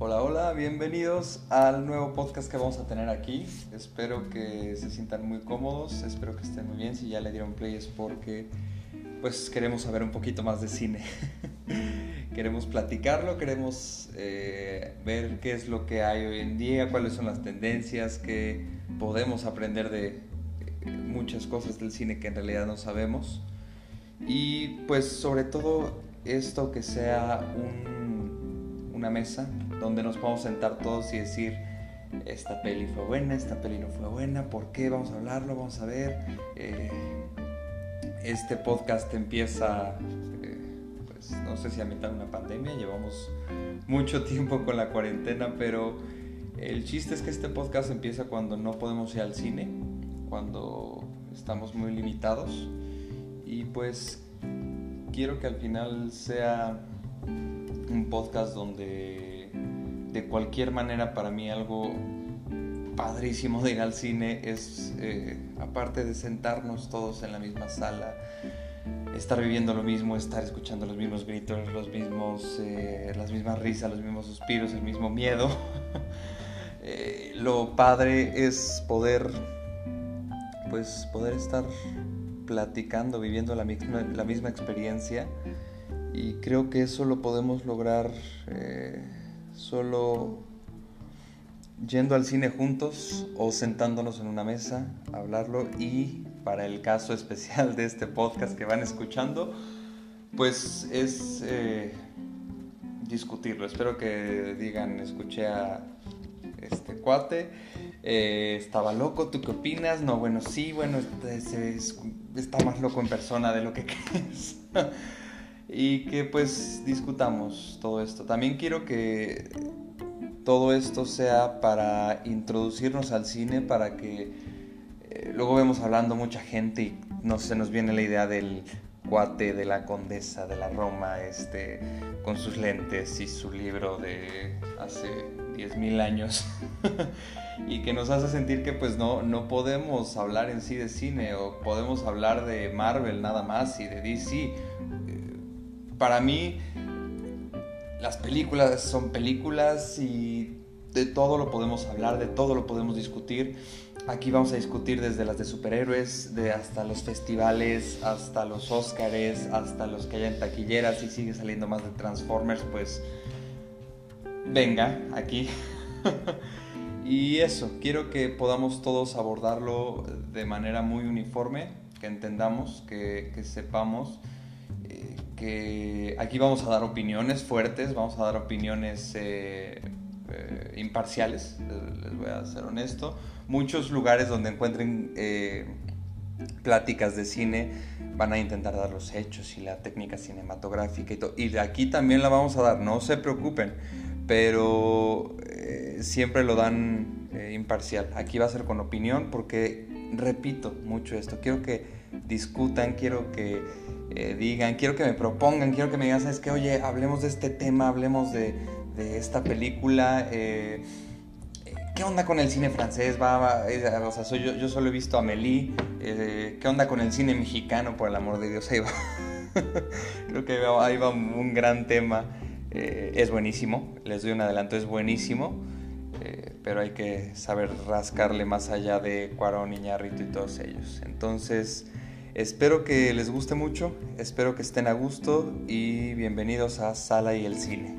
Hola, hola, bienvenidos al nuevo podcast que vamos a tener aquí. Espero que se sientan muy cómodos, espero que estén muy bien. Si ya le dieron play es porque pues queremos saber un poquito más de cine. queremos platicarlo, queremos eh, ver qué es lo que hay hoy en día, cuáles son las tendencias, qué podemos aprender de muchas cosas del cine que en realidad no sabemos. Y pues sobre todo esto que sea una mesa donde nos podamos sentar todos y decir, esta peli fue buena, esta peli no fue buena, ¿por qué? Vamos a hablarlo, vamos a ver. Eh, este podcast empieza, eh, pues no sé si a mitad de una pandemia, llevamos mucho tiempo con la cuarentena, pero el chiste es que este podcast empieza cuando no podemos ir al cine, cuando estamos muy limitados y pues quiero que al final sea un podcast donde de cualquier manera para mí algo padrísimo de ir al cine es, eh, aparte de sentarnos todos en la misma sala, estar viviendo lo mismo, estar escuchando los mismos gritos, los mismos, eh, las mismas risas, los mismos suspiros, el mismo miedo. Eh, lo padre es poder, pues, poder estar platicando, viviendo la misma, la misma experiencia y creo que eso lo podemos lograr solo yendo al cine juntos o sentándonos en una mesa a hablarlo y para el caso especial de este podcast que van escuchando, pues es eh, discutirlo. Espero que digan, escuché a este cuate, eh, estaba loco, ¿tú qué opinas? No, bueno, sí, bueno, este, está más loco en persona de lo que crees y que pues discutamos todo esto. También quiero que todo esto sea para introducirnos al cine, para que eh, luego vemos hablando mucha gente y no se nos viene la idea del cuate de la condesa de la Roma, este, con sus lentes y su libro de hace 10.000 años. y que nos hace sentir que pues no, no podemos hablar en sí de cine o podemos hablar de Marvel nada más y de DC para mí las películas son películas y de todo lo podemos hablar, de todo lo podemos discutir. Aquí vamos a discutir desde las de superhéroes, de hasta los festivales, hasta los Óscares, hasta los que hay en taquilleras y sigue saliendo más de Transformers, pues venga aquí. y eso, quiero que podamos todos abordarlo de manera muy uniforme, que entendamos, que, que sepamos que aquí vamos a dar opiniones fuertes, vamos a dar opiniones eh, eh, imparciales, les, voy a ser honesto. Muchos lugares donde encuentren eh, pláticas de cine van a intentar dar los hechos y la técnica cinematográfica y todo. Y de aquí también la vamos a dar, no se preocupen, pero siempre lo dan imparcial. Aquí va a ser con opinión porque repito mucho esto, quiero que discutan, quiero que eh, digan, quiero que me propongan, quiero que me digan, ¿sabes qué? Oye, hablemos de este tema, hablemos de, esta película. Eh, ¿Qué onda con el cine francés? Va, o sea, yo, yo solo he visto a Amélie. Eh, ¿Qué onda con el cine mexicano? Por el amor de Dios, ahí va. Creo que ahí va un gran tema. es buenísimo, les doy un adelanto, es buenísimo. pero hay que saber rascarle más allá de Cuarón, Iñárritu y todos ellos. Entonces, Espero que les guste mucho, espero que estén a gusto y bienvenidos a Sala y el Cine.